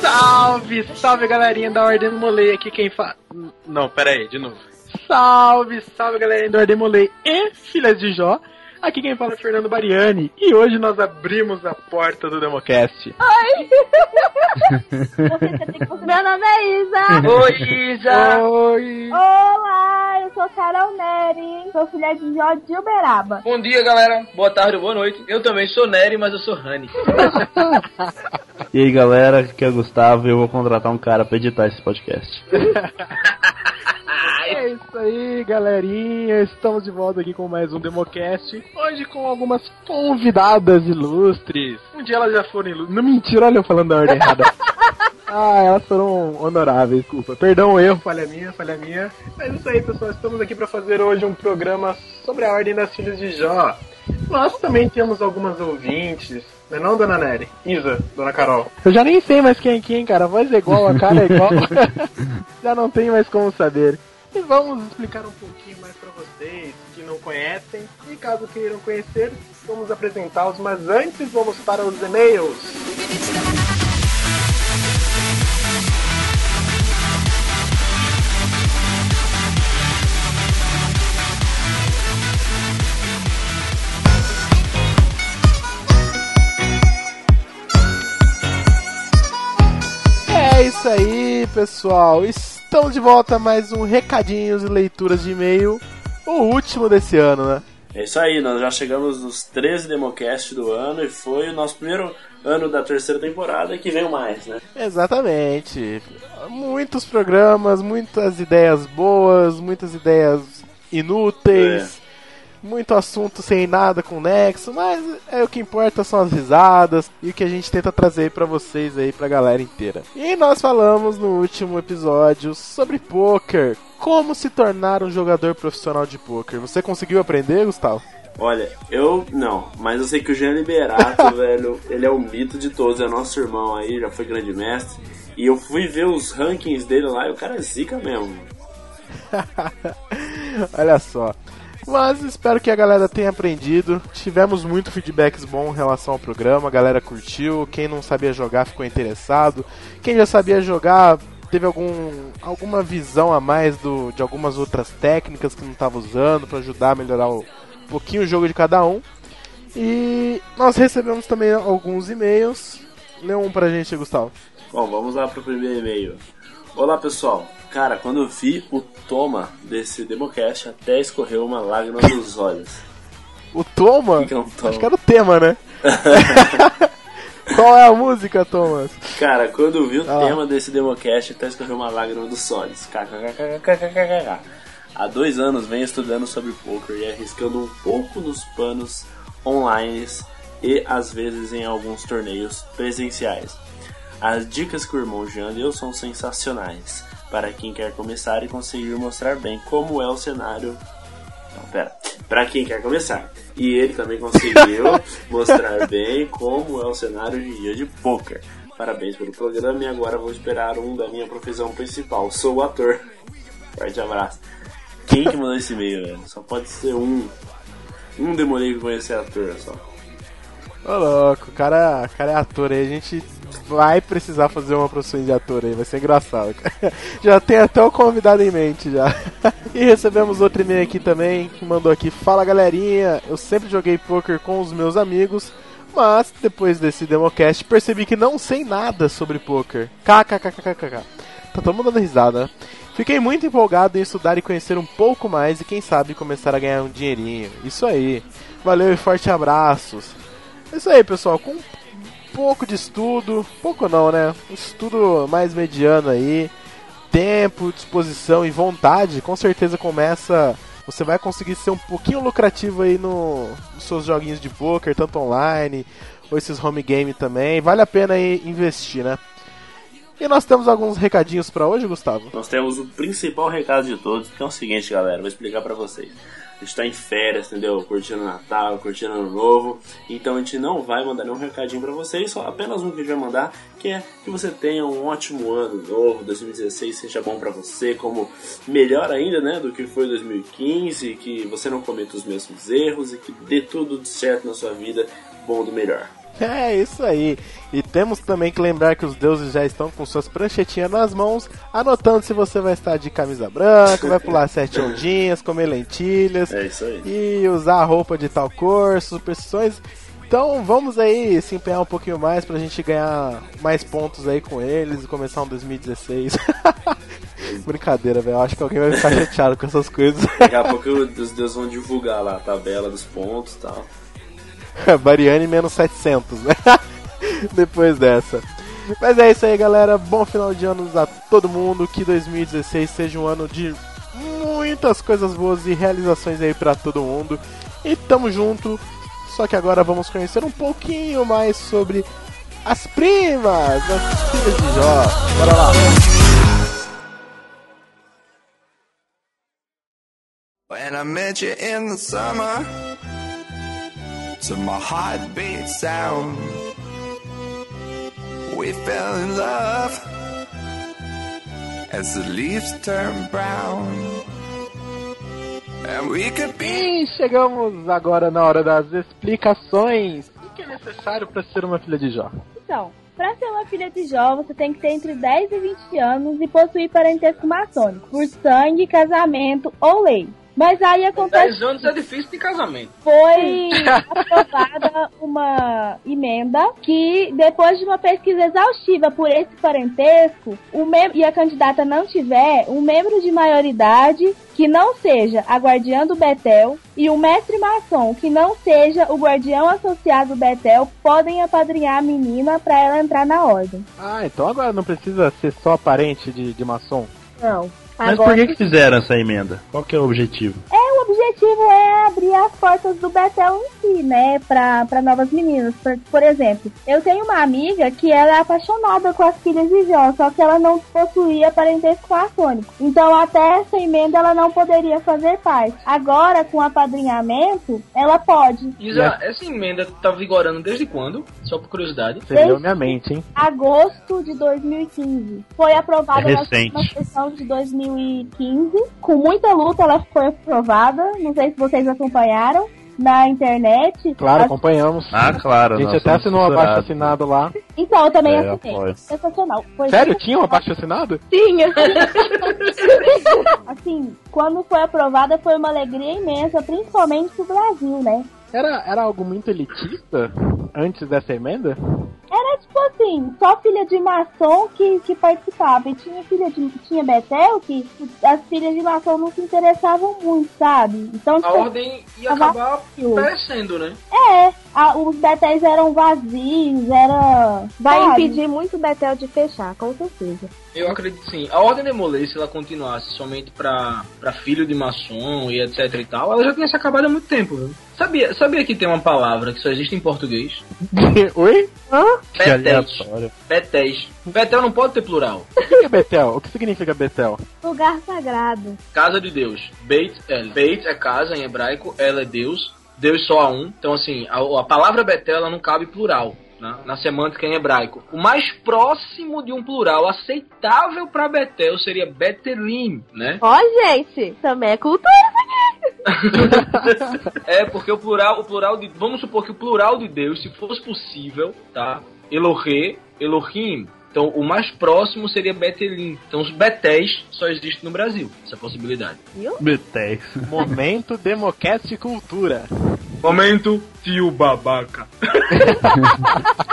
Salve, salve galerinha da Ordem Molei, aqui quem fala. Não, pera aí, de novo. Salve, salve galerinha da Ordem Molei e filhas de Jó. Aqui quem fala é Fernando Bariani e hoje nós abrimos a porta do Democast. Oi! Meu nome é Isa! Oi, Isa! Oi! Olá, eu sou Carol Neri, sou filha de Jó de Uberaba. Bom dia, galera. Boa tarde, boa noite. Eu também sou Nery, mas eu sou Rani. E aí galera, aqui é o Gustavo e eu vou contratar um cara pra editar esse podcast. É isso aí, galerinha. Estamos de volta aqui com mais um Democast. Hoje com algumas convidadas ilustres. Um dia elas já foram ilustres. Não, mentira, olha eu falando da ordem errada. Ah, elas foram honoráveis, desculpa. Perdão o erro, falha minha, falha minha. Mas é isso aí, pessoal. Estamos aqui para fazer hoje um programa sobre a Ordem das Filhas de Jó. Nós também temos algumas ouvintes. Não é não, dona Nery? Isa, dona Carol. Eu já nem sei mais quem é quem, cara. A voz é igual, a cara é igual. já não tem mais como saber. E vamos explicar um pouquinho mais para vocês que não conhecem. E caso queiram conhecer, vamos apresentá-los. Mas antes, vamos para os e-mails. É isso aí, pessoal. Estamos de volta a mais um Recadinhos e Leituras de E-mail. O último desse ano, né? É isso aí, nós já chegamos nos 13 Democast do ano e foi o nosso primeiro ano da terceira temporada que veio mais, né? Exatamente. Muitos programas, muitas ideias boas, muitas ideias inúteis, muito assunto sem nada com nexo, mas é o que importa são as risadas e o que a gente tenta trazer pra vocês aí, pra galera inteira. E nós falamos no último episódio sobre poker, como se tornar um jogador profissional de poker. Você conseguiu aprender, Gustavo? Olha, eu não, mas eu sei que o Jean Liberato, velho, ele é o mito de todos, é nosso irmão aí, já foi grande mestre. E eu fui ver os rankings dele lá e o cara é zica mesmo. Olha só. Mas espero que a galera tenha aprendido. Tivemos muito feedbacks bons em relação ao programa, a galera curtiu. Quem não sabia jogar ficou interessado. Quem já sabia jogar teve algum, alguma visão a mais do, de algumas outras técnicas que não estava usando para ajudar a melhorar um pouquinho o jogo de cada um. E nós recebemos também alguns e-mails. Lê um pra gente, Gustavo. Bom, vamos lá pro primeiro e-mail. Olá pessoal, cara, quando eu vi o toma desse Democast, até escorreu uma lágrima dos olhos. O Toma? Que é um toma? Acho que era o tema, né? Qual é a música, Thomas? Cara, quando eu vi o Ah. tema desse Democast, até escorreu uma lágrima dos olhos. Há dois anos venho estudando sobre poker e arriscando um pouco nos panos online e às vezes em alguns torneios presenciais. As dicas que o irmão Jean deu são sensacionais para quem quer começar e conseguir mostrar bem como é o cenário. Não, pera. Para quem quer começar. E ele também conseguiu mostrar bem como é o cenário de dia de poker. Parabéns pelo programa e agora vou esperar um da minha profissão principal. Sou o ator. Forte abraço. Quem que mandou esse e-mail, velho? Só pode ser um. Um demorei que conhecer ator só. Ô louco, o cara, o cara é ator aí, a gente vai precisar fazer uma profissão de ator aí, vai ser engraçado. Já tem até o convidado em mente já. E recebemos outro e-mail aqui também, que mandou aqui, fala galerinha, eu sempre joguei poker com os meus amigos, mas depois desse democast percebi que não sei nada sobre poker. KKKKKK. Tá todo mundo dando risada? Fiquei muito empolgado em estudar e conhecer um pouco mais e quem sabe começar a ganhar um dinheirinho. Isso aí. Valeu e forte abraços. É isso aí, pessoal. Com um pouco de estudo, pouco não, né? Um estudo mais mediano aí, tempo, disposição e vontade, com certeza começa. Você vai conseguir ser um pouquinho lucrativo aí no, nos seus joguinhos de poker, tanto online ou esses home game também. Vale a pena aí investir, né? E nós temos alguns recadinhos pra hoje, Gustavo. Nós temos o principal recado de todos, que é o seguinte, galera, vou explicar pra vocês. A gente tá em férias, entendeu? Curtindo Natal, curtindo Ano Novo. Então a gente não vai mandar nenhum recadinho pra vocês, só apenas um que a gente vai mandar, que é que você tenha um ótimo ano novo, 2016 seja bom pra você, como melhor ainda, né, do que foi 2015, que você não cometa os mesmos erros e que dê tudo certo na sua vida, bom do melhor. É isso aí. E temos também que lembrar que os deuses já estão com suas pranchetinhas nas mãos, anotando se você vai estar de camisa branca, vai pular sete ondinhas, comer lentilhas É isso aí. e usar roupa de tal cor, superstições. Então vamos aí se empenhar um pouquinho mais pra gente ganhar mais pontos aí com eles e começar um 2016. Brincadeira, velho. Acho que alguém vai ficar chateado com essas coisas. Daqui a pouco os deuses vão divulgar lá a tabela dos pontos e tal. Bariane menos 700, né? Depois dessa. Mas é isso aí, galera. Bom final de ano a todo mundo. Que 2016 seja um ano de muitas coisas boas e realizações aí pra todo mundo. E tamo junto. Só que agora vamos conhecer um pouquinho mais sobre as primas, as filhas de Jó. Bora lá. When I met you in the summer, to my heartbeat sound, we fell in love as the leaves turn brown. And we could be E chegamos agora na hora das explicações. O que é necessário para ser uma filha de Jó? Então, pra ser uma filha de Jó, você tem que ter entre 10 e 20 anos e possuir parentesco maçônico, por sangue, casamento ou lei. Mas aí acontece 10 anos é difícil de casamento. foi aprovada uma emenda que, depois de uma pesquisa exaustiva por esse parentesco, o mem- e a candidata não tiver um membro de maioridade que não seja a guardiã do Betel e um mestre maçom que não seja o guardião associado do Betel podem apadrinhar a menina para ela entrar na ordem. Ah, então agora não precisa ser só parente de, de maçom. Não. Mas Agora- por que, que fizeram essa emenda? Qual que é o objetivo? O objetivo é abrir as portas do Betel em si, né? Pra, pra novas meninas. Por, por exemplo, eu tenho uma amiga que ela é apaixonada com as filhas de Jó, só que ela não possuía parentesco maçônico. Então, até essa emenda, ela não poderia fazer parte. Agora, com apadrinhamento, ela pode. Isa, essa emenda tá vigorando desde quando? Só por curiosidade. Leu minha mente, hein? Agosto de 2015. Foi aprovada É na sessão de 2015. Com muita luta, ela foi aprovada. Não sei se vocês acompanharam na internet. Claro, As- acompanhamos. Ah, claro. a gente até assinou um abaixo assinado lá. Então, eu também É, assinei. apoio. Sensacional. Foi Sério? Tinha um abaixo assinado? Tinha. assim, quando foi aprovada foi uma alegria imensa, principalmente pro Brasil, né? Era, era algo muito elitista antes dessa emenda? Era tipo assim, só filha de maçom que, que participava. E tinha filha de. Tinha Betel que as filhas de maçom não se interessavam muito, sabe? Então, A tipo, ordem ia acabar vazio. perecendo, né? é, a- os Betéis eram vazios, era. Vai sabe? impedir muito o Betel de fechar, com certeza. Eu acredito sim. A Ordem de Molay, se ela continuasse somente pra, pra filho de maçom e etc e tal, ela já tinha se acabado há muito tempo, viu? Sabia, sabia que tem uma palavra que só existe em português? Oi? Que Betéis. Betéis. Betel não pode ter plural. O que é Betel? O que significa Betel? Lugar sagrado. Casa de Deus. Beit El. Beit é casa em hebraico, El é Deus. Deus só há um. Então, assim, a, a palavra Betel ela não cabe plural. né? Na semântica em hebraico. O mais próximo de um plural aceitável para Betel seria Betelim, né? Ó, gente, também é cultura. É, porque o plural, o plural de. Vamos supor que o plural de Deus, se fosse possível, tá? Elohê, Elohim. Então o mais próximo seria Betelim. Então os Betéis só existem no Brasil, essa possibilidade. Betex. Momento Democast Cultura. Momento, tio babaca.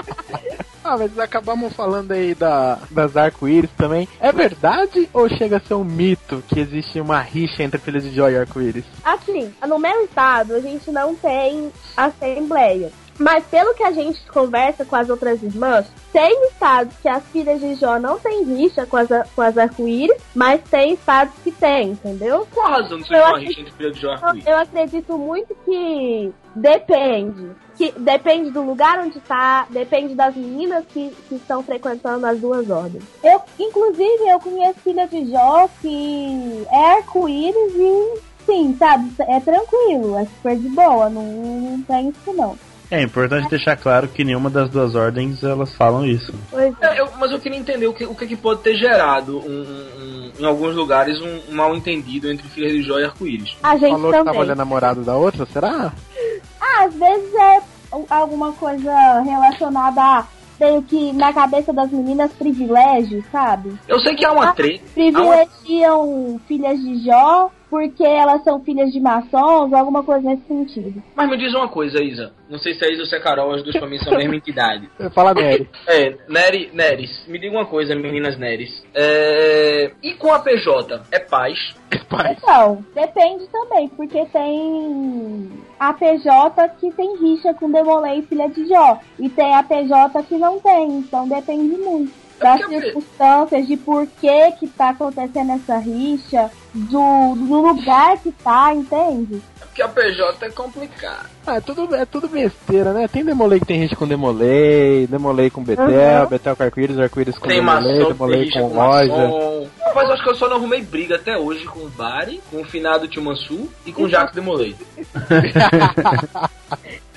Ah, mas acabamos falando aí da, das arco-íris também. É verdade ou chega a ser um mito que existe uma rixa entre filhos de Jó e arco-íris? Assim, no meu estado, a gente não tem assembleia. Mas pelo que a gente conversa com as outras irmãs, tem estados que as filhas de Jó não têm rixa com as, com as arco-íris, mas tem estados que tem, entendeu? Qual a razão de ser uma rixa entre filho de Jó e Eu, arco-íris? eu acredito muito que depende. Que depende do lugar onde tá, depende das meninas que, que estão frequentando as duas ordens. Eu, inclusive, eu conheço filha de Jó que é arco-íris e sim, sabe? É tranquilo, é super de boa, não, não tem isso não. É importante deixar claro que nenhuma das duas ordens elas falam isso. É. É, eu- mas eu queria entender o que, o que, que pode ter gerado um- um- em alguns lugares um, um mal entendido entre filhas de Jó e arco-íris. A gente Falou que também. tava olhando namorado da outra, será? Ah, às vezes é alguma coisa relacionada a meio que na cabeça das meninas privilégios, sabe? Eu sei que há uma treta. há uma- Privilegiam filhas de Jó porque elas são filhas de maçons, alguma coisa nesse sentido. Mas me diz uma coisa, Isa. Não sei se é Isa ou se é Carol, as duas pra mim são a mesma entidade. Fala Nery. É, Nery, Neres, me diga uma coisa, meninas Neres. É... E com a PJ? É paz? Pai. Então, depende também, porque tem a PJ que tem rixa com Demolei e Filha de Jó. E tem a PJ que não tem, então depende muito. Das porque- circunstâncias, de por que que tá acontecendo essa rixa, do, do lugar que tá, entende? É porque a PJ é complicado. Ah, é tudo, é tudo besteira, né? Tem Demolei que tem gente com Demolei, Demolei com Betel, Betel com Arco-Íris, Arco-Íris com Tem Demolei, maçom, Demolei com com loja. maçom. Rapaz, eu acho que eu só não arrumei briga até hoje com o Bari, com o finado Tio Mansu e com o Jacques Demolei.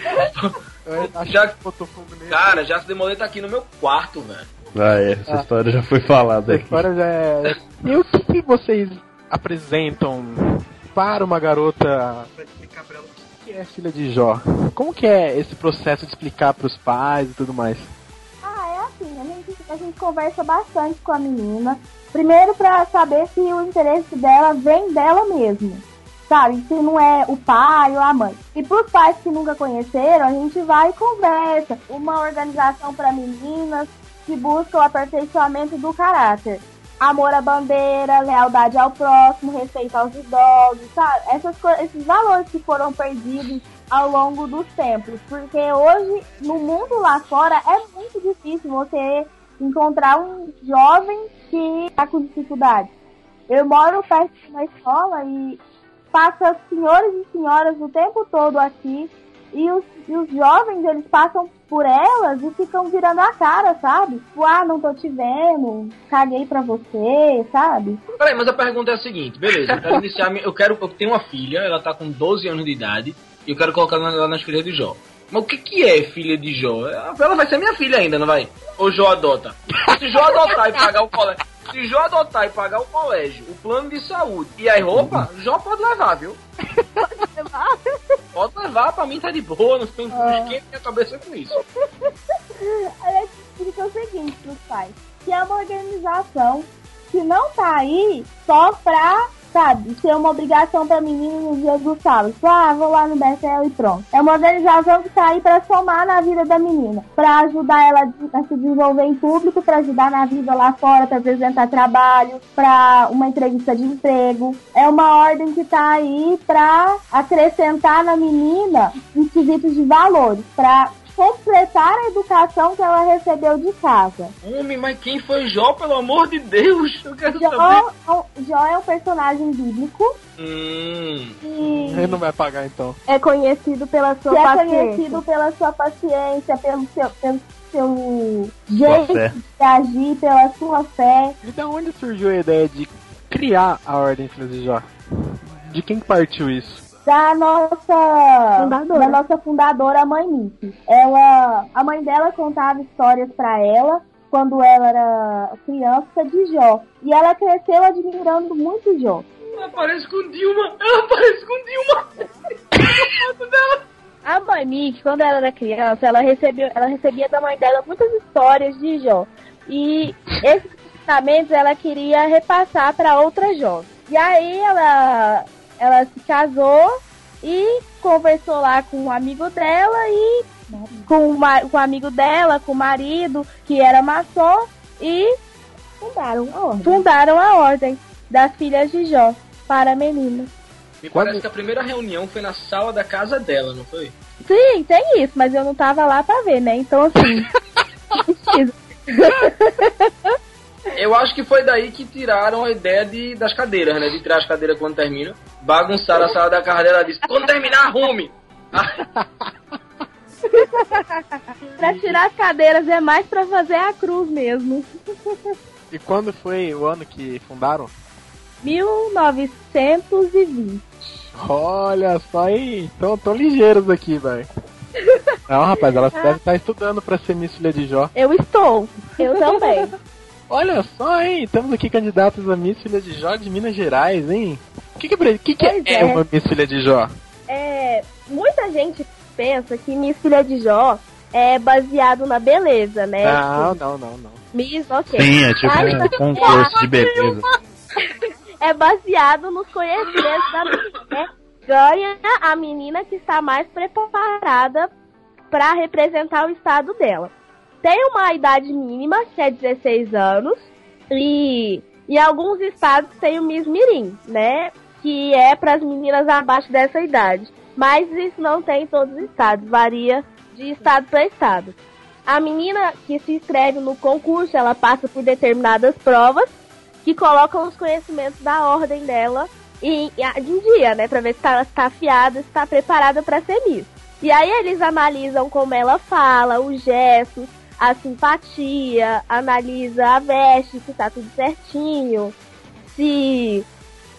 Eu nele. Cara, Jacques Demolei tá aqui no meu quarto, velho. Ah, é, essa história já foi falada A aqui. história já é. E o que, que vocês apresentam para uma garota pra explicar pra ela o que é filha de Jó? Como que é esse processo de explicar pros pais e tudo mais? Ah, é assim, a gente, a gente conversa bastante com a menina. Primeiro pra saber se o interesse dela vem dela mesmo. Sabe? Se não é o pai ou a mãe. E pros pais que nunca conheceram, a gente vai e conversa. Uma organização para meninas que busca o aperfeiçoamento do caráter. Amor à bandeira, lealdade ao próximo, respeito aos idosos, sabe? Essas, esses valores que foram perdidos ao longo dos tempos. Porque hoje, no mundo lá fora, é muito difícil você encontrar um jovem que está com dificuldade. Eu moro perto de uma escola e passa senhores e senhoras o tempo todo aqui e os, e os jovens, eles passam por elas e ficam virando a cara, sabe? Tipo, ah, não tô te vendo, caguei pra você, sabe? Peraí, mas a pergunta é a seguinte, beleza, eu quero iniciar, eu quero, eu tenho uma filha, ela tá com 12 anos de idade, e eu quero colocar ela nas filhas de Jó. Mas o que que é filha de Jó? Ela vai ser minha filha ainda, não vai? Ou Jó adota? Se Jó adotar e pagar o colégio, se Jó adotar e pagar o colégio, o plano de saúde e as roupas, Jó pode levar, viu? Pode levar, pra mim tá de boa, não, tem- não esquenta minha cabeça com isso. Aí a gente explica o seguinte pros pais, que é uma organização que não tá aí só pra, sabe, ser uma obrigação pra menina no dia do sábado. Tipo, ah, vou lá no Betel e pronto. É uma organização que tá aí pra somar na vida da menina, pra ajudar ela a se desenvolver em público, pra ajudar na vida lá fora, pra apresentar trabalho, pra uma entrevista de emprego. É uma ordem que tá aí pra acrescentar na menina em quesitos de valores, pra completar a educação que ela recebeu de casa. Homem, mas quem foi Jó, pelo amor de Deus? Eu quero saber. Jó, Jó é um personagem bíblico Hum, e Ele não vai pagar então. É conhecido pela que sua é paciência. conhecido pela sua paciência, pelo seu, pelo seu jeito de agir, pela sua fé. E da onde surgiu a ideia de criar a Ordem Filhas de Jó? De quem que partiu isso? Da nossa Fundadora. da nossa fundadora, a mãe Nick. Ela, a mãe dela contava histórias pra ela quando ela era criança de Jó. E ela cresceu admirando muito Jó. ela parece com Dilma. Ela parece com Dilma. A mãe Mick, quando ela era criança, ela recebeu, ela recebia da mãe dela muitas histórias de Jó. E esses ensinamentos ela queria repassar para outras Jó. E aí ela, ela se casou e conversou lá com um amigo dela e com, o ma- com o amigo dela, com o marido, que era maçom, e Fundaram a ordem. fundaram a ordem das filhas de Jó para meninas. Me Quando- parece que a primeira reunião foi na sala da casa dela, não foi? Sim, tem isso, mas eu não tava lá pra ver, né? Então assim. Eu acho que foi daí que tiraram a ideia de, das cadeiras, né? De tirar as cadeiras quando termina. Bagunçaram a sala da casa dela e disse: quando terminar, arrume! pra tirar as cadeiras é mais pra fazer a cruz mesmo. E quando foi o ano que fundaram? 1920. Olha só aí, então tão ligeiros aqui, velho. Não, rapaz, ela deve estar estudando pra ser Miss Filha de Jó. Eu estou. Eu também. Olha só, hein? Estamos aqui candidatos a Miss Filha de Jó de Minas Gerais, hein? O que, que, é- que, que é, é. uma Miss Filha de Jó? É, muita gente pensa que Miss Filha de Jó é baseado na beleza, né? Não, não, não, não. Miss, ok. Sim, é tipo Mas- um concurso de beleza. é baseado nos conhecimentos da menina. né? Ganha a menina que está mais preparada para representar o estado dela. Tem uma idade mínima, que é 16 anos, e em alguns estados tem o Miss Mirim, né? Que é para as meninas abaixo dessa idade. Mas isso não tem em todos os estados, varia de estado para estado. A menina que se inscreve no concurso, ela passa por determinadas provas que colocam os conhecimentos da ordem dela em, em dia, né? Pra ver se ela está afiada, se está preparada para ser Miss. E aí eles analisam como ela fala, os gestos, a simpatia, analisa a veste, se tá tudo certinho, se,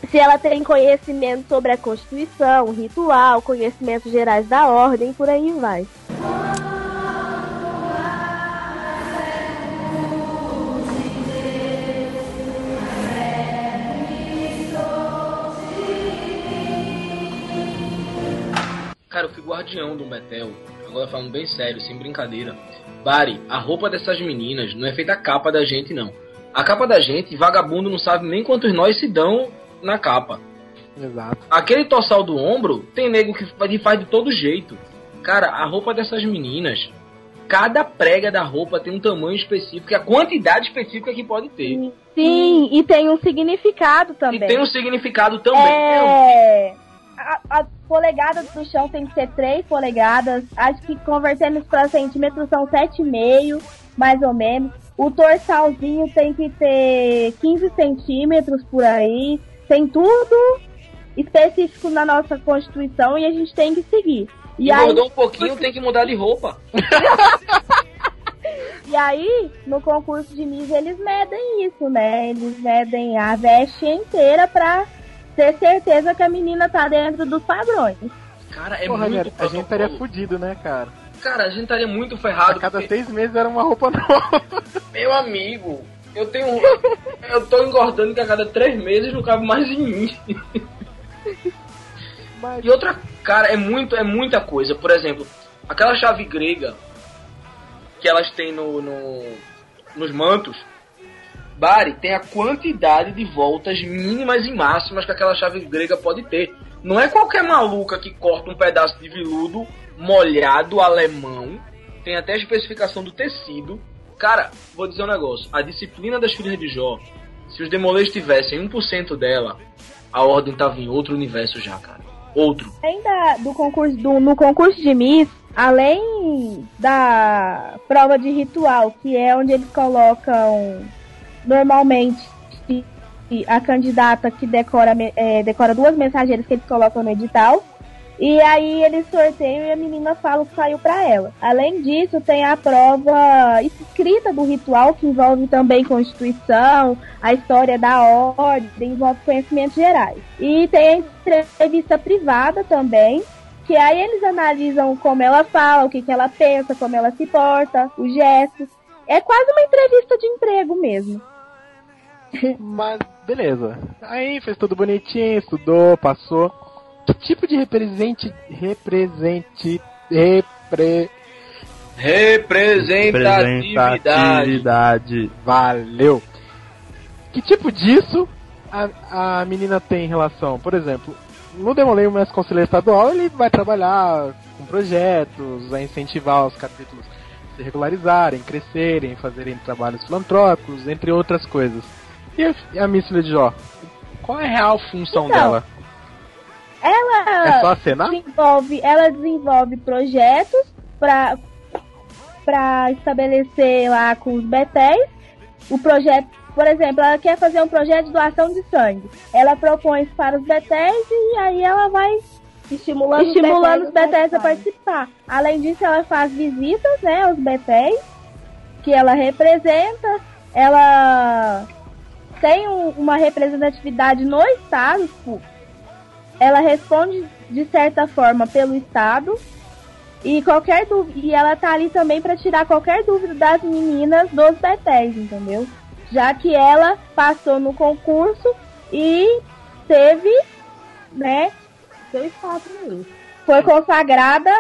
se ela tem conhecimento sobre a Constituição, ritual, conhecimentos gerais da ordem, por aí vai. Cara, eu fui guardião do Betel. Agora falando bem sério, sem brincadeira. Bari, a roupa dessas meninas não é feita a capa da gente, não. A capa da gente, vagabundo não sabe nem quantos nós se dão na capa. Exato. Aquele tossal do ombro, tem nego que fa- que faz de todo jeito. Cara, a roupa dessas meninas, cada prega da roupa tem um tamanho específico e a quantidade específica que pode ter. Sim, e tem um significado E também. tem um significado também. É. A, a polegada do chão tem que ser 3 polegadas. Acho que convertendo para centímetros são 7,5, mais ou menos. O torsalzinho tem que ter 15 centímetros por aí. Tem tudo específico na nossa Constituição e a gente tem que seguir. E aí, Engordou um pouquinho, tem que mudar de roupa. e aí, no concurso de Miss, eles medem isso, né? Eles medem a veste inteira pra ter certeza que a menina tá dentro dos padrões. Cara, é Porra, muito velho, a gente estaria fudido, né, cara? Cara, a gente estaria muito A ferrado. cada porque- seis meses era uma roupa nova. Meu amigo, eu tenho. eu tô engordando que a cada três meses não cabe mais em mim. Mas, E outra, cara, é muito, é muita coisa. Por exemplo, aquela chave grega que elas têm no, no nos mantos. Bari tem a quantidade de voltas mínimas e máximas que aquela chave grega pode ter. Não é qualquer maluca que corta um pedaço de veludo molhado alemão. Tem até a especificação do tecido. Cara, vou dizer um negócio. A disciplina das filhas de Jó, se os demolês tivessem 1% dela, a ordem tava em outro universo já, cara. Outro. Além do concurso, do- no concurso de Miss, além da prova de ritual, que é onde eles colocam normalmente a candidata que decora, é, decora duas mensageiras que eles colocam no edital. E aí eles sorteiam e a menina fala o que saiu pra ela. Além disso, tem a prova escrita do ritual, que envolve também Constituição, a história da ordem, envolve conhecimentos gerais. E tem a entrevista privada também, que aí eles analisam como ela fala, o que, que ela pensa, como ela se porta, os gestos. É quase uma entrevista de emprego mesmo. mas beleza. Aí fez tudo bonitinho, estudou, passou. Que tipo de represente. Represente. Repre. Representatividade. Representatividade. Valeu! Que tipo disso a, a menina tem em relação? Por exemplo, no Demolei, o mestre conselheiro estadual, ele vai trabalhar com projetos, vai incentivar os capítulos a se regularizarem, crescerem, fazerem trabalhos filantrópicos, entre outras coisas. E a, e a Miss de Jó? Qual é a real função Então, dela? Ela É só acenar? desenvolve, ela desenvolve projetos para para estabelecer lá com os betéis o projeto, por exemplo, ela quer fazer um projeto de doação de sangue. Ela propõe isso para os betéis e aí ela vai Estimulando, estimulando os betéis a participar. participar. Além disso, ela faz visitas, né, aos betéis que ela representa. Ela tem um- uma representatividade no estado, tipo, ela responde de certa forma pelo estado e qualquer dúvida e ela tá ali também para tirar qualquer dúvida das meninas dos betéis, entendeu? Já que ela passou no concurso e teve, né, Seu espaço mesmo. foi consagrada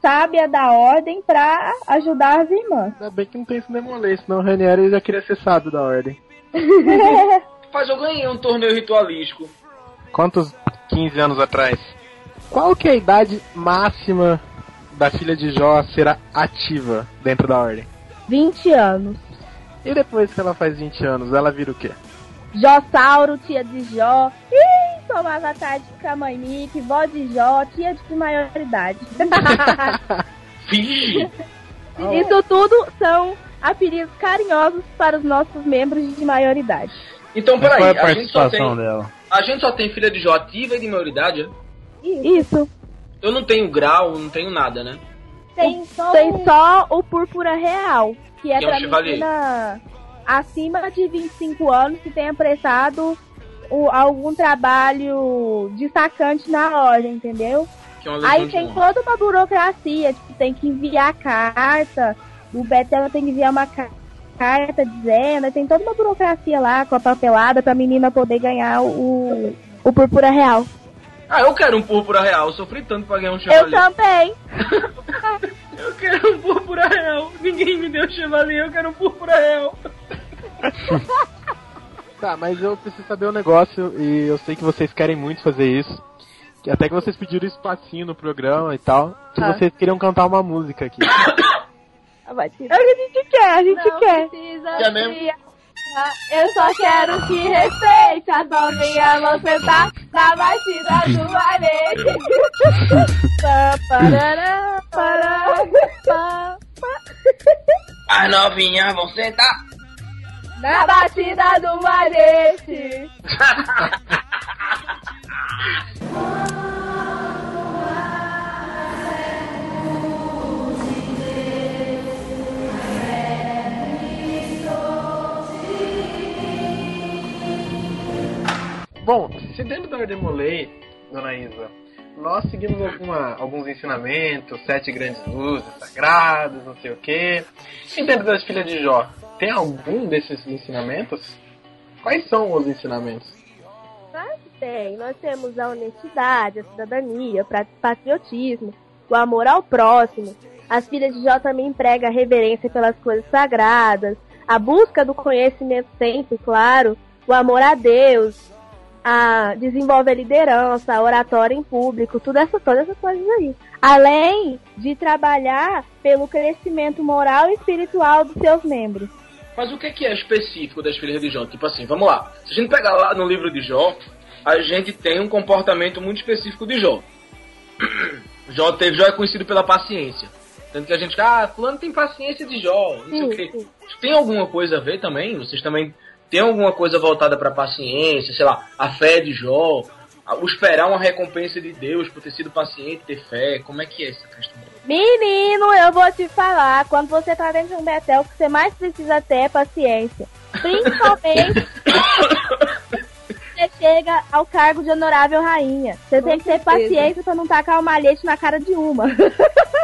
sábia da ordem pra ajudar as irmãs. Ainda bem que não tem esse demolei, senão o Ranieri já queria ser sábio da ordem. Mas eu ganhei um torneio ritualístico. Quantos 15 anos atrás? Qual que é a idade máxima da filha de Jó ser ativa dentro da ordem? 20 anos. E depois que ela faz 20 anos, ela vira o quê? Jossauro, tia de Jó. Ih, tomava tarde com a mãe Mickey, vó de Jó, tia de maioridade. Isso tudo são apelidos carinhosos para os nossos membros de maioridade. Então, Mas qual é peraí, a a gente, só tem, participação dela? a gente só tem filha de Jó ativa e de maioridade? é? Isso. Eu não tenho grau, não tenho nada, né? Tem só, tem só o púrpura real, que é Que é pra menina acima de 25 anos que tenha prestado o- algum trabalho destacante na ordem, entendeu? Que é Aí tem toda uma burocracia, tipo, tem que enviar carta, o Betel tem que enviar uma ca- carta dizendo, tem toda uma burocracia lá com a papelada pra menina poder ganhar o, o púrpura real. Ah, eu quero um púrpura real. Eu sofri tanto pra ganhar um Eu chevalier. também. Eu quero um púrpura real. Ninguém me deu chevalier, eu quero um púrpura real. Tá, mas eu preciso saber um negócio e eu sei que vocês querem muito fazer isso. Até que vocês pediram espacinho no programa e tal. Que Ah. vocês queriam cantar uma música aqui. É o que a gente quer, a gente Não quer. precisa Já mesmo? Eu só quero que respeite a novinha você tá na batida do valete. Pá, parará, pará, pá, As novinhas vão sentar. Na batida do valete. Bom, se dentro da Ordem dona Isa, nós seguimos alguma, alguns ensinamentos, sete grandes luzes sagradas, não sei o quê. E dentro das filhas de Jó, tem algum desses ensinamentos? Quais são os ensinamentos? Claro que tem. Nós temos a honestidade, a cidadania, o patriotismo, o amor ao próximo. As filhas de Jó também empregam a reverência pelas coisas sagradas, a busca do conhecimento sempre, claro, o amor a Deus, a desenvolve a liderança, a oratória em público, tudo essa, todas essas coisas aí. Além de trabalhar pelo crescimento moral e espiritual dos seus membros. Mas o que é que é específico das filhas de Jó? Tipo assim, vamos lá. Se a gente pegar lá no livro de Jó, a gente tem um comportamento muito específico de Jó. Jó, teve, Jó é conhecido pela paciência. Tanto que a gente, ah, fulano tem paciência de Jó, não sei o Sim, quê. sim. Tem alguma coisa a ver também? Vocês também têm alguma coisa voltada pra paciência, sei lá, a fé de Jó, o esperar uma recompensa de Deus por ter sido paciente, ter fé? Como é que é essa questão? Menino, eu vou te falar, quando você tá dentro de um Betel, o que você mais precisa ter é paciência. Principalmente você chega ao cargo de honorável rainha. Você tem que ter certeza. paciência pra não tacar o malhete na cara de uma.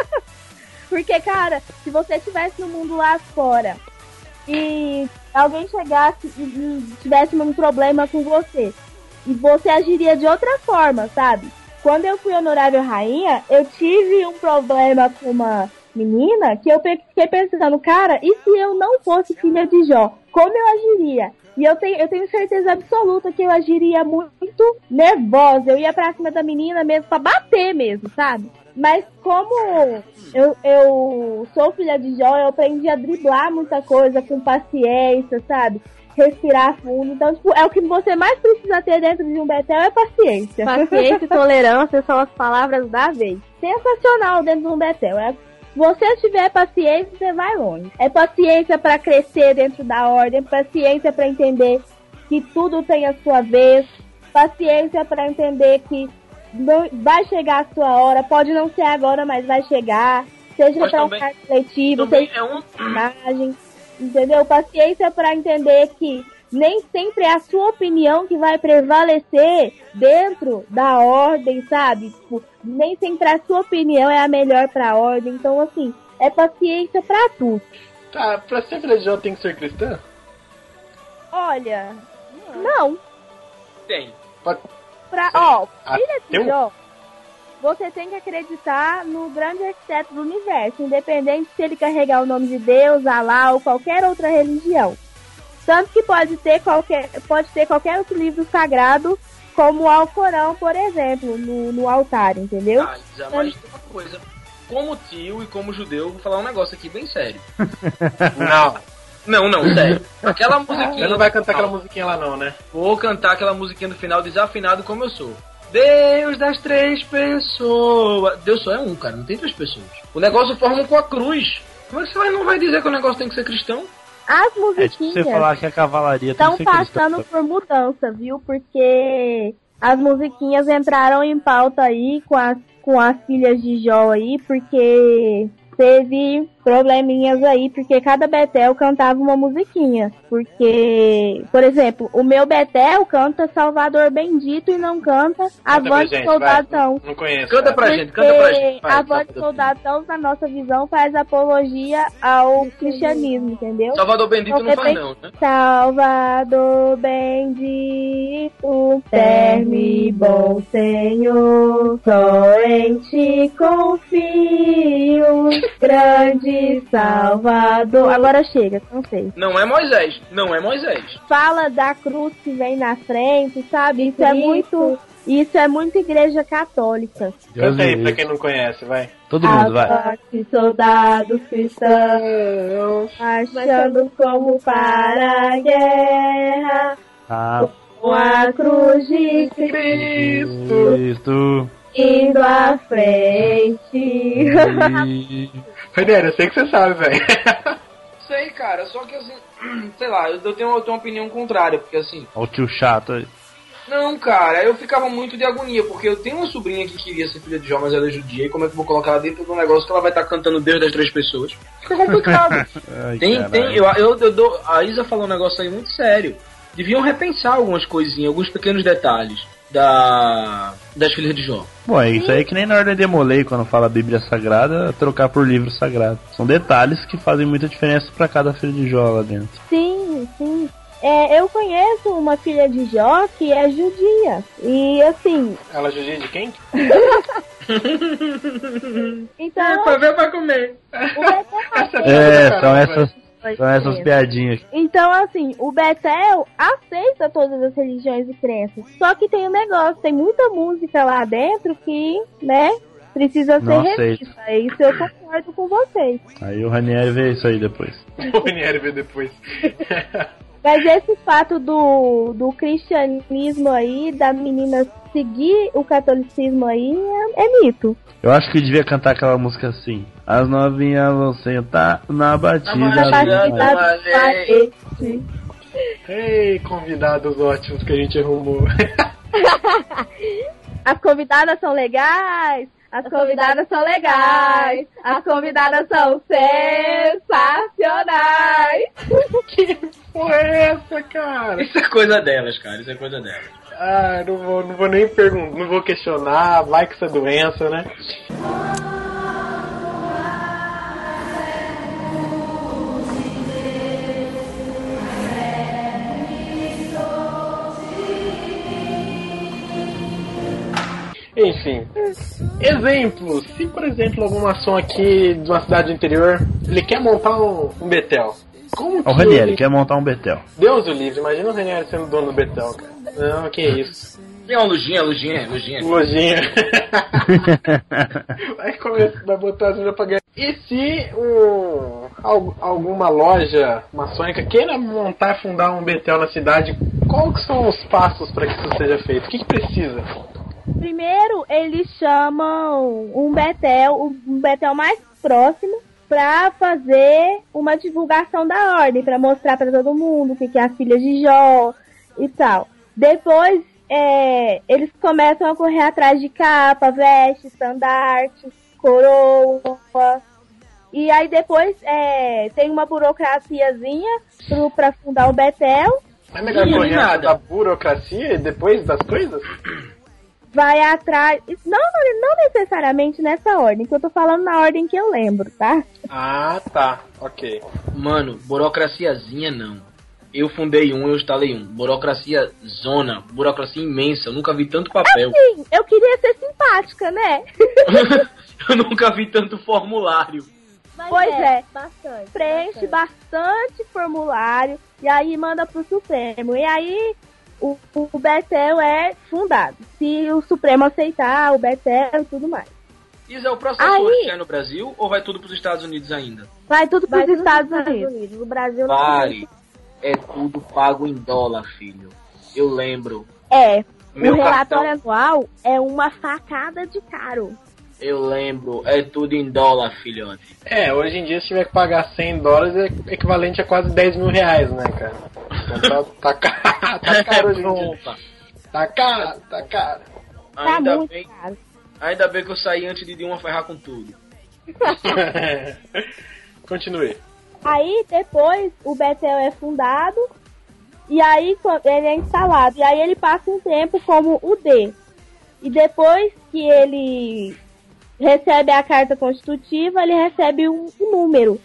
Porque, cara, se você estivesse no mundo lá fora e alguém chegasse e, tivesse um problema com você, e você agiria de outra forma, sabe? Quando eu fui honorável rainha, eu tive um problema com uma menina que eu fiquei pensando, cara, e se eu não fosse filha de Jó? Como eu agiria? E eu tenho, eu tenho certeza absoluta que eu agiria muito nervosa. Eu ia pra cima da menina mesmo pra bater mesmo, sabe? Mas como eu, eu sou filha de Jó, eu aprendi a driblar muita coisa com paciência, sabe? Respirar fundo. Então, tipo, é o que você mais precisa ter dentro de um Betel é paciência. Paciência e tolerância são as palavras da vez. sensacional dentro de um Betel. É, se você tiver paciência, você vai longe. É paciência para crescer dentro da ordem, paciência para entender que tudo tem a sua vez, paciência para entender que vai chegar a sua hora, pode não ser agora, mas vai chegar. Seja para um cargo coletivo, Também seja é um, personagem, entendeu? Paciência para entender que nem sempre é a sua opinião que vai prevalecer dentro da ordem, sabe? Tipo, nem sempre a sua opinião é a melhor para a ordem. Então, assim, é paciência para tudo. Tá, pra ser Jó tem que ser cristã? Olha, não. tem. Pra, ó, filha de Jó. você tem que acreditar no grande arquiteto do universo, independente se ele carregar o nome de Deus, Alá ou qualquer outra religião. Tanto que pode ter qualquer, pode ter qualquer outro livro sagrado, como o Alcorão, por exemplo, no, no altar, entendeu? Ah, mas tem uma coisa. Como tio e como judeu, eu vou falar um negócio aqui bem sério. Não, Não, não, sério. Aquela musiquinha. você não vai cantar aquela musiquinha lá não, né? Vou cantar aquela musiquinha do final desafinado como eu sou. Deus das três pessoas. Deus só é um, cara, não tem três pessoas. O negócio forma com a cruz. Como é que você não vai dizer que o negócio tem que ser cristão? As É tipo você musiquinhas falar que a cavalaria tem estão que ser cristã. passando por mudança, viu? Porque as musiquinhas entraram em pauta aí com as, com as filhas de Jó aí, porque teve probleminhas aí, porque cada Betel cantava uma musiquinha. Porque, por exemplo, o meu Betel canta Salvador Bendito e não canta Avante Soldatão. Não conheço. Canta pra gente, canta pra gente. Vai, Avante Salvador. Soldatão, na nossa visão, faz apologia ao cristianismo, entendeu? Salvador Bendito não Você faz tem- não, né? Salvador bendito, terme bom Senhor, só em ti confio, grande Salvador. Agora chega, cansei. Não é Moisés, não é Moisés. Fala da cruz que vem na frente, sabe? Isso é muito, isso é muito igreja católica. Canta aí me pra quem não conhece, vai. Todo mundo, vai. Soldados cristãos, marchando como para a guerra. Ah, Com a cruz de Cristo Cristo. indo à frente. E- Ranieri, eu sei que você sabe, velho. Sei, cara, só que assim, sei lá, eu eu tenho, eu tenho uma opinião contrária, porque assim, Olha o tio chato aí. não, cara, eu ficava muito de agonia, porque eu tenho uma sobrinha que queria ser filha de Jó, mas ela é judia, e como é que eu vou colocar ela dentro de um negócio que ela vai estar cantando Deus das três pessoas? Fica complicado. Ai, Tem, caralho. tem, eu, eu, eu dou, a Isa falou um negócio aí muito sério. Deviam repensar algumas coisinhas, alguns pequenos detalhes da das filhas de Jó. Bom, é isso aí que nem na Ordem de Molei, quando fala Bíblia Sagrada, trocar por livro sagrado. São detalhes que fazem muita diferença pra cada filho de Jó lá dentro. Sim, sim. É, eu conheço uma filha de Jó que é judia. E assim, Ela é judia de quem? então. Pra ver, pra comer. o Betel É, são essas, são essas piadinhas. Então, assim, o Betel aceita todas as religiões e crenças. Só que tem um negócio, tem muita música lá dentro que, né, precisa ser Não aceito. revista. Isso eu concordo com vocês. Aí o Ranieri vê isso aí depois. O Ranieri vê depois. Mas esse fato do, do cristianismo aí, da menina seguir o catolicismo aí, é, é mito. Eu acho que devia cantar aquela música assim. As novinhas vão sentar na batida. Na batida da Valete. Ei, convidados ótimos que a gente arrumou. As convidadas são legais. As convidadas são legais. As convidadas são sensacionais. Porra, é essa, cara? Isso é coisa delas, cara, isso é coisa delas. Ah, não vou, não vou nem perguntar, não vou questionar, vai que essa doença, né? Enfim, exemplo, se por exemplo alguma ação aqui de uma cidade interior, ele quer montar um, um Betel. Como que O Ranieri ele- quer montar um Betel. Deus o livre, imagina o Ranieri sendo dono do Betel, cara. Não, que isso. Tem uma lujinha, lujinha, lujinha. Lojinha. vai começar, vai botar as pra ganhar. E se um, al- alguma loja maçônica queira montar e fundar um Betel na cidade, quais que são os passos para que isso seja feito? O que, que precisa? Primeiro, eles chamam um Betel, um Betel mais próximo, pra fazer uma divulgação da ordem, pra mostrar pra todo mundo o que que é a filha de Jó e tal. Depois, é, eles começam a correr atrás de capa, veste, estandarte, coroa. E aí depois é, tem uma burocraciazinha pro, pra fundar o Betel. É melhor correr nada. atrás da burocracia e depois das coisas? vai atrás. Não, não, não necessariamente nessa ordem, que eu tô falando na ordem que eu lembro, tá? Ah, tá. Ok. Mano, burocraciazinha não. Eu fundei um, eu instalei um. Burocracia zona, burocracia imensa. Eu nunca vi tanto papel. Sim, eu queria ser simpática, né? eu nunca vi tanto formulário. Mas Pois é. Bastante. Preenche bastante. bastante formulário e aí manda pro Supremo. E aí o, o Betel é fundado. Se o Supremo aceitar o Betel e tudo mais. Isa, é o processo Aí- hoje sai no Brasil ou vai tudo pros Estados Unidos ainda? Vai tudo pros Vai tudo Estados pros Unidos. No Brasil não Pare. É tudo pago em dólar, filho. Eu lembro. É, Meu o relatório cartão, anual é uma facada de caro. eu lembro. É tudo em dólar, filhote. É, hoje em dia se tiver que pagar 100 dólares é equivalente a quase 10 mil reais, né, cara? Então tá, tá caro, tá caro hoje em dia. Opa. Tá caro, tá caro. Tá Ainda muito bem, caro. ainda bem que eu saí antes de Dilma ferrar com tudo. Continue. Aí depois o Betel é fundado e aí ele é instalado. E aí ele passa um tempo como o D. E depois que ele recebe a carta constitutiva, ele recebe um, um número.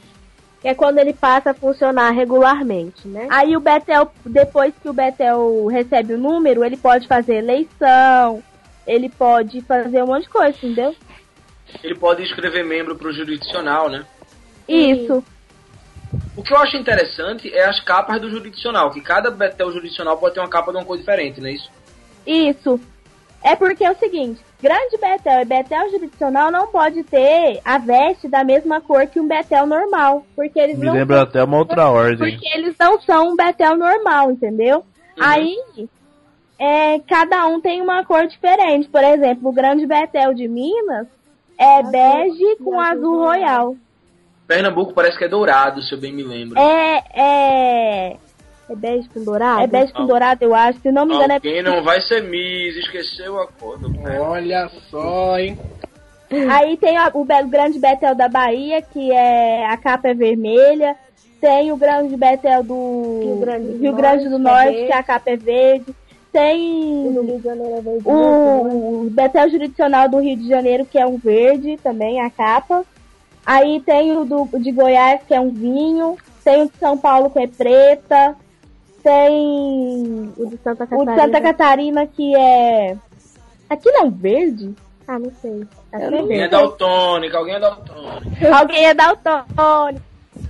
Que é quando ele passa a funcionar regularmente, né? Aí o Betel, depois que o Betel recebe o número, ele pode fazer eleição, ele pode fazer um monte de coisa, entendeu? Ele pode escrever membro pro jurisdicional, né? Isso. O que eu acho interessante é as capas do jurisdicional, que cada Betel jurisdicional pode ter uma capa de uma cor diferente, não é isso? Isso. É porque é o seguinte, grande Betel e Betel jurisdicional não pode ter a veste da mesma cor que um Betel normal, porque eles Me não lembra até uma outra ordem. porque eles não são um Betel normal, entendeu? Aí é, cada um tem uma cor diferente. Por exemplo, o grande Betel de Minas é bege com azul royal. Pernambuco parece que é dourado, se eu bem me lembro. É, é, É bege com dourado? é bege com dourado, eu acho. Se não me engano, é Alguém não vai ser Miss, esqueceu a cor do Olha só, hein? Aí tem o, o Grande Betel da Bahia, que é a capa é vermelha. Tem o Grande Betel do Rio Grande do Rio Grande do Norte, Norte, que é que a capa é verde. Tem No Rio de Janeiro é verde. o, o Betel Jurisdicional do Rio de Janeiro, que é um verde também, a capa. Aí tem o do, de Goiás, que é um vinho. Tem o de São Paulo, que é preta. Tem O de Santa o Catarina. de Santa Catarina, que é... Aquilo é um verde? Ah, não sei. Acho é não Alguém é daltônico, alguém é daltônico. Alguém é daltônico.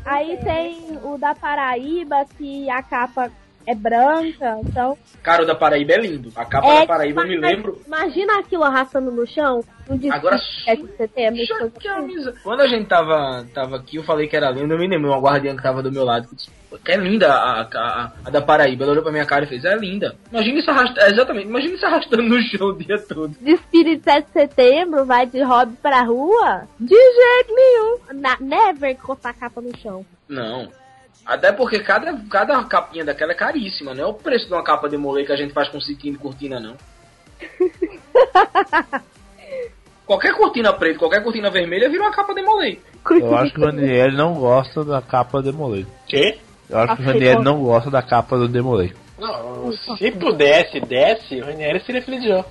Aí tem o da Paraíba, que a capa é branca, então. Cara, o da Paraíba é lindo. A capa É, da Paraíba eu me lembro. Imagina aquilo arrastando no chão. Desfile Agora, de 7 de setembro. Puxa, coisa que assim. Quando a gente tava, tava aqui, eu falei que era lindo. Eu me lembrei uma guardiã que tava do meu lado. Que disse, "Pô, que é linda a, a, a da Paraíba. Ela olhou pra minha cara e fez: É linda. Imagina isso arrastando. Exatamente, imagina isso arrastando no chão o dia todo. Desfile de 7 de setembro, vai de hobby pra rua? De jeito nenhum. Na, never cortar a capa no chão. Não. Até porque cada, cada capinha daquela é caríssima, não é o preço de uma capa de molê que a gente faz com ciquinho de cortina, não. qualquer cortina preta, qualquer cortina vermelha vira uma capa de molê. Eu acho que o Raniel não gosta da capa do Demolei. Quê? Eu acho que o Raniel não gosta da capa do Demolei. Não, se pudesse, desse, o Ranieri seria filho de Jó.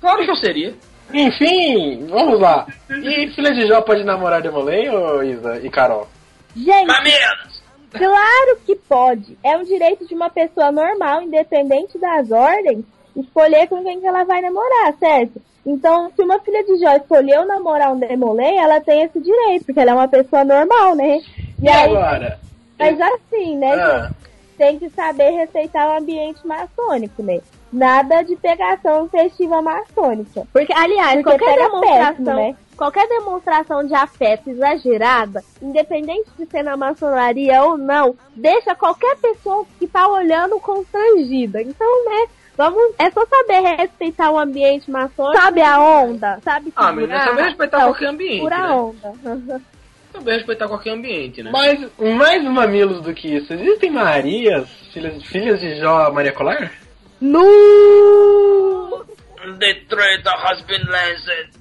Claro que eu seria. Enfim, vamos lá. E filha de Jó pode namorar Demolei, ô Isa e Carol? Gente, menos! Claro que pode. É um direito de uma pessoa normal, independente das ordens, escolher com quem que ela vai namorar, certo? Então, se uma filha de Jó escolheu namorar um demolê, ela tem esse direito, porque ela é uma pessoa normal, né? E, E aí, agora? mas assim, né? Ah, tem que saber respeitar o ambiente maçônico, né? Nada de pegação festiva maçônica. Porque, aliás, Porque qualquer demonstração, péssimo, né? Qualquer demonstração de afeto exagerada, independente de ser na maçonaria ou não, deixa qualquer pessoa que tá olhando constrangida. Então, né, vamos, é só saber respeitar o ambiente maçônico. Sabe a onda? Sabe Ah, menina, é segurar. saber respeitar Não, qualquer ambiente. Pura Né? onda. Saber respeitar qualquer ambiente, né? mais, mais mamilos do que isso. Existem Marias, filhas, filhas de Jó Maria Colar? Nu! The traitor has been lanced.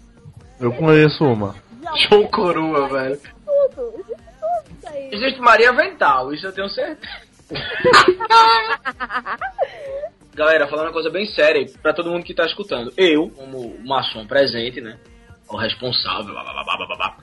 Eu conheço uma. João Coroa, velho. tudo, existe tudo isso aí. Existe Maria Vental, isso eu tenho certeza. Galera, falando uma coisa bem séria pra todo mundo que tá escutando. Eu, como maçom presente, né? O responsável, blá, blá, blá, blá, blá, blá,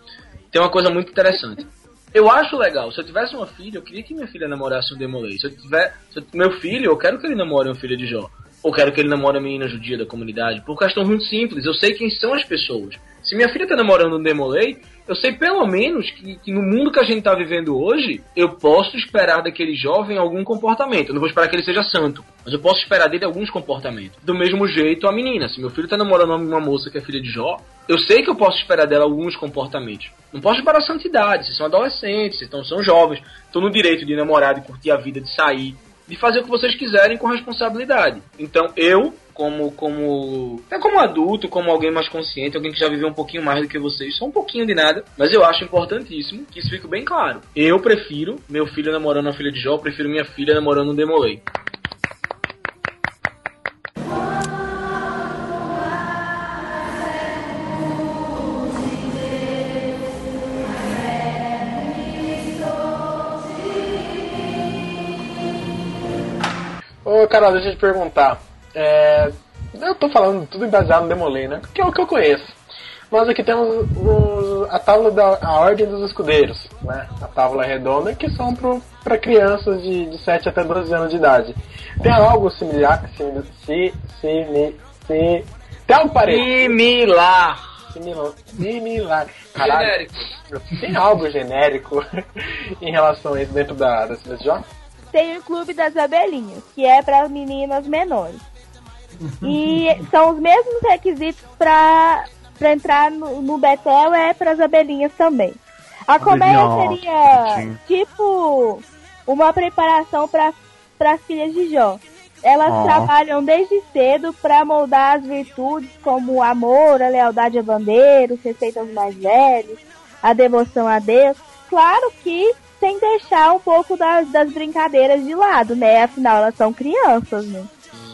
tem uma coisa muito interessante. Eu acho legal. Se eu tivesse uma filha, eu queria que minha filha namorasse um Demolay. Se eu tiver. se eu- meu filho, eu quero que ele namore uma filha de Jó. Ou quero que ele namore uma menina judia da comunidade. Por questão muito simples. Eu sei quem são as pessoas. Se minha filha tá namorando um Demolay, eu sei pelo menos que, que no mundo que a gente tá vivendo hoje, eu posso esperar daquele jovem algum comportamento. Eu não vou esperar que ele seja santo, mas eu posso esperar dele alguns comportamentos. Do mesmo jeito, a menina. Se meu filho tá namorando uma, moça que é filha de Jó, eu sei que eu posso esperar dela alguns comportamentos. Não posso esperar santidade. Vocês são adolescentes, vocês são jovens, estão no direito de namorar, de curtir a vida, de sair, de fazer o que vocês quiserem com responsabilidade. Então eu, como como até como adulto, como alguém mais consciente, alguém que já viveu um pouquinho mais do que vocês, só um pouquinho de nada, mas eu acho importantíssimo que isso fique bem claro. Eu prefiro meu filho namorando uma filha de Jó, prefiro minha filha namorando um Demolay. Carol, deixa eu te perguntar. É, eu tô falando tudo baseado no Demolay, né? Que é o que eu conheço. Nós aqui temos os- a tábua da a Ordem dos Escudeiros, né? A tábua redonda, que são para crianças de, de 7 até 12 anos de idade. Tem algo similar. Simi, si, simi, si, tem algo parecido. Similar. Similar. Similar. Caralho. Genérico. Tem algo genérico em relação a isso dentro da, da CBJ? Tem o Clube das Abelhinhas, que é para meninas menores. E são os mesmos requisitos para entrar no, no Betel, é para as abelhinhas também. A colmeia Abelhinha, seria tipo uma preparação para as filhas de Jó. Elas Ó. trabalham desde cedo para moldar as virtudes como o amor, a lealdade a bandeiros, respeito aos mais velhos, a devoção a Deus. Claro que sem deixar um pouco das, das brincadeiras de lado, né? Afinal, elas são crianças, né?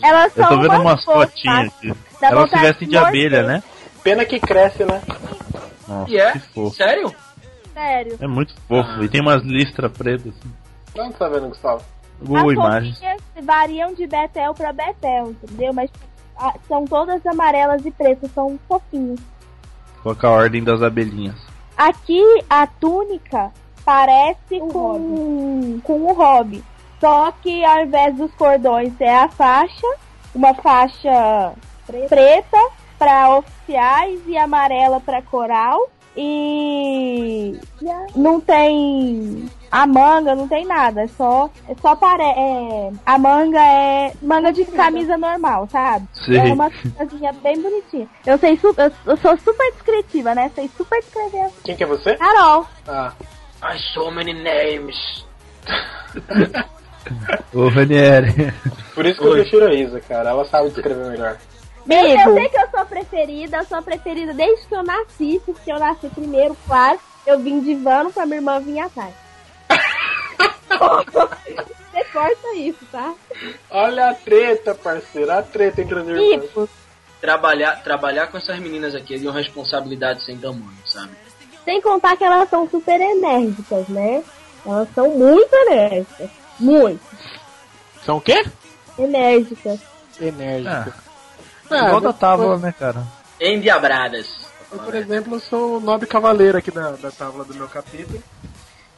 Elas Eu são tô vendo umas fotinhas aqui. Dá Elas se vestem de de abelha, né? Pena que cresce, né? Nossa, E é? que fofo. Sério? Sério. É muito fofo. E tem umas listras pretas. Assim. Onde você tá vendo, Gustavo? Google As Imagens. variam de Betel pra Betel, entendeu? Mas ah, são todas amarelas e pretas, são fofinhos. Coloca a ordem das abelhinhas. Aqui a túnica parece com, com o hobby. Só que ao invés dos cordões é a faixa, uma faixa preta para oficiais e amarela para coral. E não tem a manga, não tem nada, é só é só pare é, a manga é manga de camisa normal, sabe? Sim. É uma coisinha bem bonitinha. Eu sei eu sou super descritiva, né? Sei super descrever. Quem que é você? Carol. Ah, I so many names. Ô, Ranieri. por isso que eu Oi. prefiro a Isa, cara. Ela sabe descrever melhor. Eu, eu sei que eu sou a preferida, eu sou a preferida desde que eu nasci, porque eu nasci primeiro, claro. Eu vim de vano pra minha irmã vir atrás. Você corta isso, tá? Olha a treta, parceiro. A treta entre as irmãs. Trabalhar, trabalhar com essas meninas aqui é de uma responsabilidade sem tamanho, sabe? Sem contar que elas são super enérgicas, né? Elas são muito enérgicas. Muito São o quê? enérgicas. Enérgico. Igual da tábua, né, cara? Endiabradas. Eu, por exemplo, sou o nobre cavaleiro aqui da, da tábua do meu capítulo.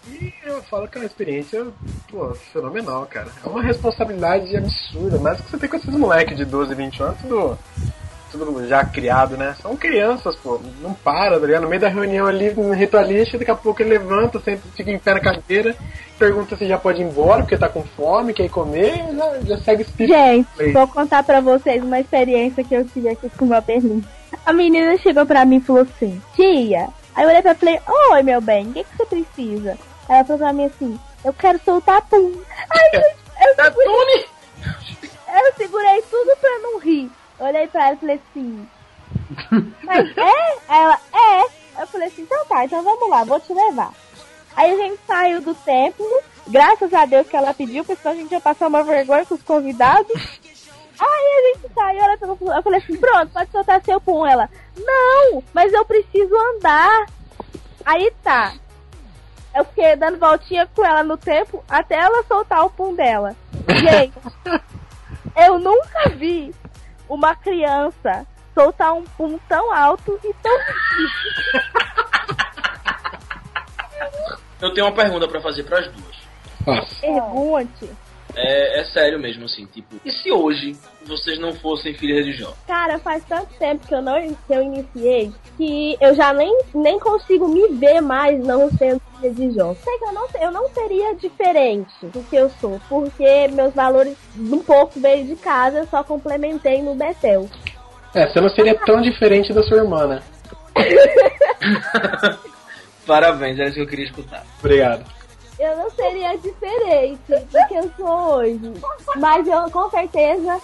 E eu falo que é uma experiência, pô, fenomenal, cara. É uma responsabilidade absurda, mais que você tem com esses moleques de 12, 20 anos, tudo, tudo já criado, né? São crianças, pô, não para, tá ligado? No meio da reunião ali, no ritualista, daqui a pouco ele levanta, senta, fica em pé na cadeira, pergunta se já pode ir embora, porque tá com fome, quer ir comer, já, já segue espírito. Gente, vou contar pra vocês uma experiência que eu tive aqui com uma berlinda. A menina chegou pra mim e falou assim, tia. Aí eu olhei pra ela e falei, oi meu bem, o que, que você precisa? Ela falou pra mim assim, eu quero soltar pum. Ai, gente, eu segurei, eu segurei tudo pra não rir. Olhei pra ela e falei assim, mas é? Aí ela, é. Eu falei assim, então tá, então vamos lá, vou te levar. Aí a gente saiu do templo, graças a Deus que ela pediu, porque senão a gente ia passar uma vergonha com os convidados. Aí a gente saiu, ela pegou, eu falei assim, pronto, pode soltar seu pum. Ela, não, mas eu preciso andar. Aí tá. Eu fiquei dando voltinha com ela no tempo até ela soltar o pum dela. Gente, eu nunca vi uma criança soltar um pum tão alto e tão Eu tenho uma pergunta pra fazer pras duas. Nossa. Pergunte. É, é sério mesmo, assim, tipo, e se hoje vocês não fossem filhas de Jó? Cara, faz tanto tempo que eu não que eu iniciei que eu já nem, nem consigo me ver mais não sendo filha de Jó. Sei que eu não, eu não seria diferente do que eu sou, porque meus valores um pouco veio de casa, eu só complementei no Betel. É, você não seria tão diferente da sua irmã, né? Parabéns, era isso que eu queria escutar. Obrigado. Eu não seria diferente do que eu sou hoje. Mas eu com certeza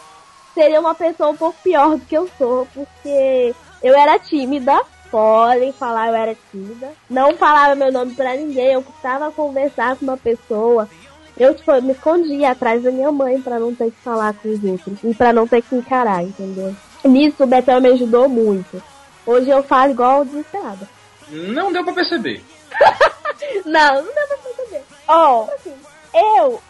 seria uma pessoa um pouco pior do que eu sou, porque eu era tímida. Podem falar, eu era tímida. Não falava meu nome pra ninguém. Eu custava conversar com uma pessoa. Eu, tipo, me escondia atrás da minha mãe pra não ter que falar com os outros. E pra não ter que encarar, entendeu? Nisso o Betel me ajudou muito. Hoje eu falo igual desesperada. Não deu pra perceber. Não, não dá pra perceber. Ó, eu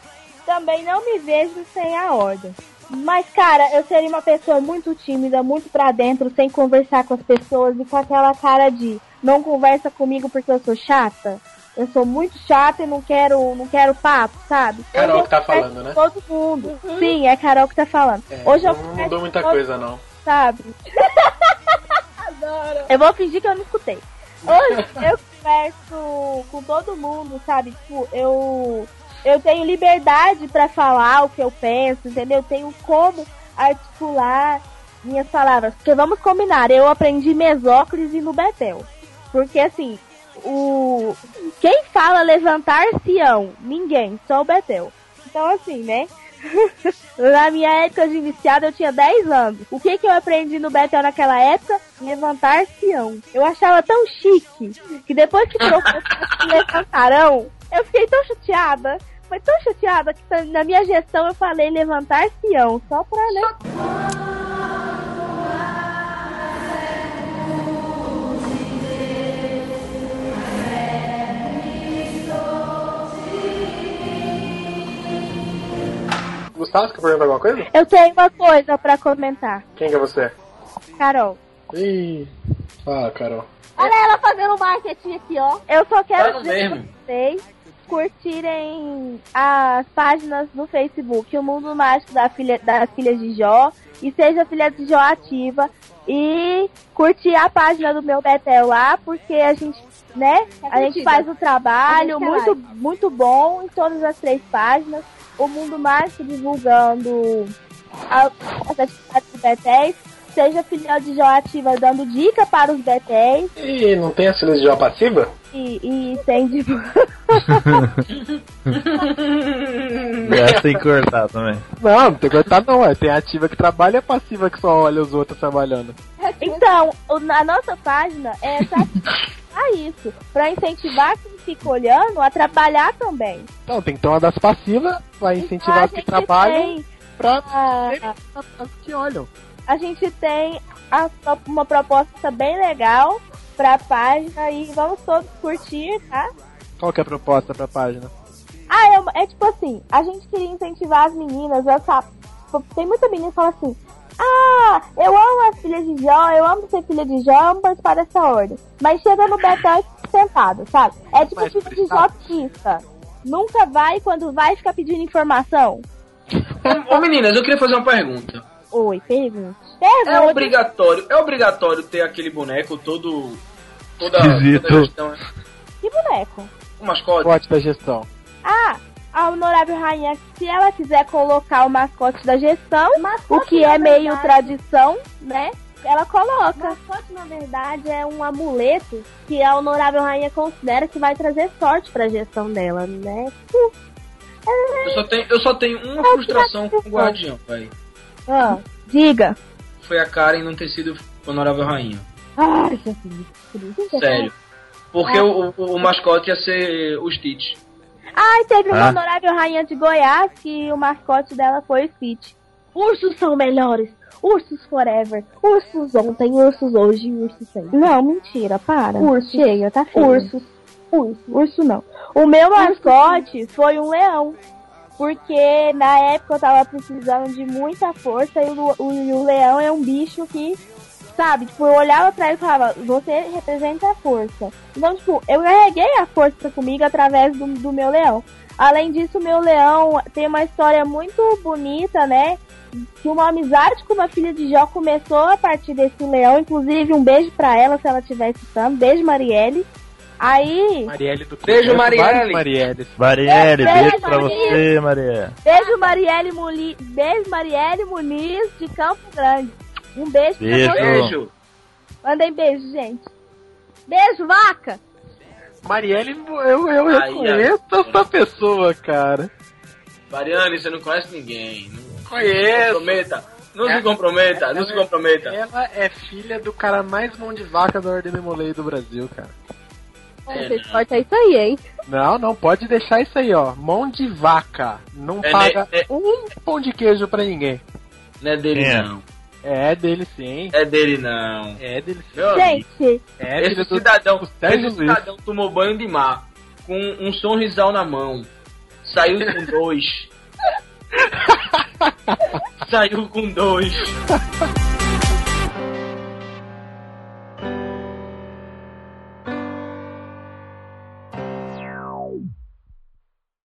também não me vejo sem a ordem. Mas, cara, eu seria uma pessoa muito tímida, muito pra dentro, sem conversar com as pessoas e com aquela cara de não conversa comigo porque eu sou chata. Eu sou muito chata e não quero, não quero papo, sabe? Carol Hoje eu que tá falando, né? com Todo mundo. Sim, é Carol que tá falando. É, Hoje eu não mudou muita coisa, não. sabe? Eu vou fingir que eu não escutei. Hoje eu converso com todo mundo, sabe? Tipo, eu eu tenho liberdade pra falar o que eu penso, entendeu? Eu tenho como articular minhas palavras. Porque vamos combinar, eu aprendi mesóclise no Betel. Porque assim, o quem fala levantar Sião? Ninguém, só o Betel. Então assim, né? Na minha época de iniciado eu tinha 10 anos. O que que eu aprendi no Betel naquela época? Levantar Sião. Eu achava tão chique que depois que trocou pra levantarão, eu fiquei tão chateada. Foi tão chateada que na minha gestão eu falei levantar Sião. Só pra, né? Gustavo, você quer perguntar alguma coisa? Eu tenho uma coisa pra comentar. Quem que é você? Carol. Ih. Fala, Carol. Olha ela fazendo marketing aqui, ó. Eu só quero dizer mesmo. vocês curtirem as páginas no Facebook, o Mundo Mágico da filha, das Filhas de Jó, e seja Filha de Jó ativa, e curtir a página do meu Betel lá, porque a gente, né, a gente faz o trabalho gente quer muito, muito bom em todas as três páginas, o Mundo Mágico divulgando a- as atividades do Betéis, seja Filha de Jó ativa dando dica para os Betéis, E não tem a filha de Jó passiva? e, e sem divu- Essa tem que cortar também. Não, não tem que cortar não, é. Tem a ativa que trabalha e a passiva que só olha os outros trabalhando. Então, na nossa página é pra pra isso, pra incentivar quem fica olhando a trabalhar também. Então, tem que ter uma das passivas, vai incentivar Então, os que trabalham tem pra a, as que olham. A gente tem a- uma proposta bem legal pra página e vamos todos curtir, tá? Qual que é a proposta pra página? Ah, é, é tipo assim, a gente queria incentivar as meninas, essa, tem muita menina que fala assim, ah, eu amo as filhas de Jó, eu amo ser filha de Jó, eu amo participar dessa ordem. Mas chega no Betel e fica sentado, sabe? É tipo Mas filha de Jó pista. Nunca vai, quando vai, fica pedindo informação. Ô, ô, meninas, eu queria fazer uma pergunta. Oi, pergunte. É Pergunte. obrigatório, é obrigatório ter aquele boneco todo. Toda, toda a gestão, né? Que boneco? O mascote. Pote da gestão. Ah, a honorável rainha, se ela quiser colocar o mascote da gestão, o que na é meio verdade- tradição, né? Ela coloca. Mascote, na verdade, é um amuleto que a honorável rainha considera que vai trazer sorte pra gestão dela, né? Eu só tenho, eu só tenho uma frustração com o Guardião, velho. Ah, diga. Foi a Karen não ter sido honorável rainha. Ai, Jesus. Sério. Porque o, o, o mascote ia ser o Stitch. Ai, teve uma Ah. honorável rainha de Goiás que o mascote dela foi o Stitch. Ursos são melhores. Ursos forever. Ursos ontem, ursos hoje, ursos sempre. Não, mentira, para. Urso. Chega, tá feio. Ursos. Urso. Urso não. O meu mascote foi um leão. Porque na época eu tava precisando de muita força e o, o, o leão é um bicho que sabe? Tipo, eu olhava pra ele e falava, você representa a força. Então, tipo, eu carreguei a força comigo através do, do meu leão. Além disso, o meu leão tem uma história muito bonita, né? Que uma amizade com uma filha de Jó começou a partir desse leão. Inclusive, um beijo pra ela, se ela estiver escutando. Beijo, Marielle. Aí, Marielle do Beijo, Marielle. Marielle, É, beijo beijo, pra Marielle. você, Marielle. beijo Marielle Muniz, beijo Marielle Muniz de Campo Grande. Um beijo, Beijo. pra você. Beijo. Mandem beijo, gente. Beijo, vaca! Marielle, eu, eu Ai, reconheço essa pessoa, cara. Mariane, você não conhece ninguém. Não se Conheço. comprometa. Não É. se comprometa, não se comprometa. Ela é filha do cara mais mão de vaca da Ordem Memolei do Brasil, cara. É, Vocês não. cortam isso aí, hein? Não, não, pode deixar isso aí, ó. Mão de vaca. Não É, paga né, é- um pão de queijo pra ninguém. Não é dele, é? não. É dele sim. É dele, não. É dele sim. Gente, É esse cidadão, esse cidadão tomou banho de mar com um sorrisal na mão. Saiu com dois. Saiu com dois.